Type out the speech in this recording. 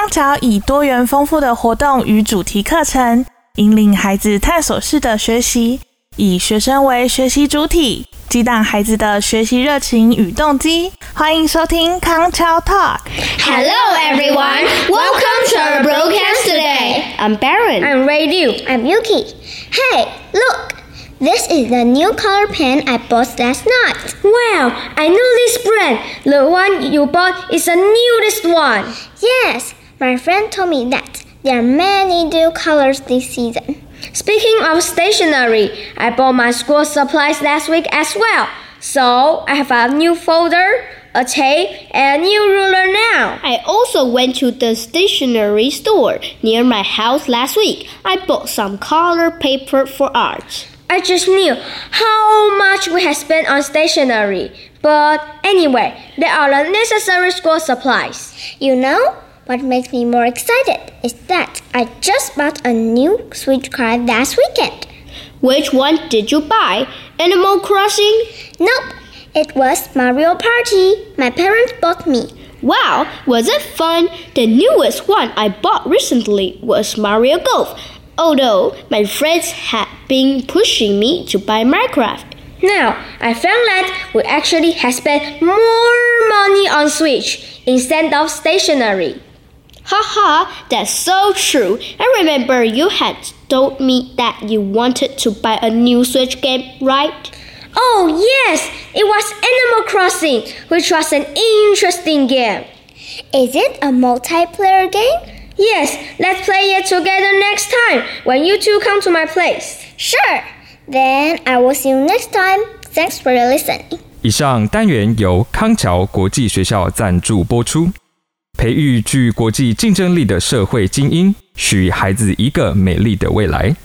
康桥以多元丰富的活动与主题课程，引领孩子探索式的学习，以学生为学习主体，激荡孩子的学习热情与动机。欢迎收听康桥 Talk。 Hello everyone, welcome to our broadcast today. I'm Baron. I'm Radio. I'm Yuki. Hey, look! This is the new color pen I bought last night. Wow, I know this brand. The one you bought is the newest one. Yes, my friend told me that there are many new colors this season. Speaking of stationery, I bought my school supplies last week as well. So I have a new folder, a tape, and a new ruler now. I also went to the stationery store near my house last week. I bought some color paper for art. I just knew how much we had spent on stationery. But anyway, there are the necessary school supplies. You know, what makes me more excited is that I just bought a new Switch card last weekend. Which one did you buy? Animal Crossing? Nope, it was Mario Party. My parents bought me. Wow, was it fun? The newest one I bought recently was Mario Golf. Although my friends had been pushing me to buy Minecraft. Now, I found that we actually have spent more money on Switch instead of stationery. Haha, that's so true. I remember you had told me that you wanted to buy a new Switch game, right? Oh, yes, it was Animal Crossing, which was an interesting game. Is it a multiplayer game? Yes, let's play it together next time when you two come to my place. Sure. Then I will see you next time. Thanks for listening. 以上单元由康桥国际学校赞助播出， 培育具国际竞争力的社会精英，许孩子一个美丽的未来。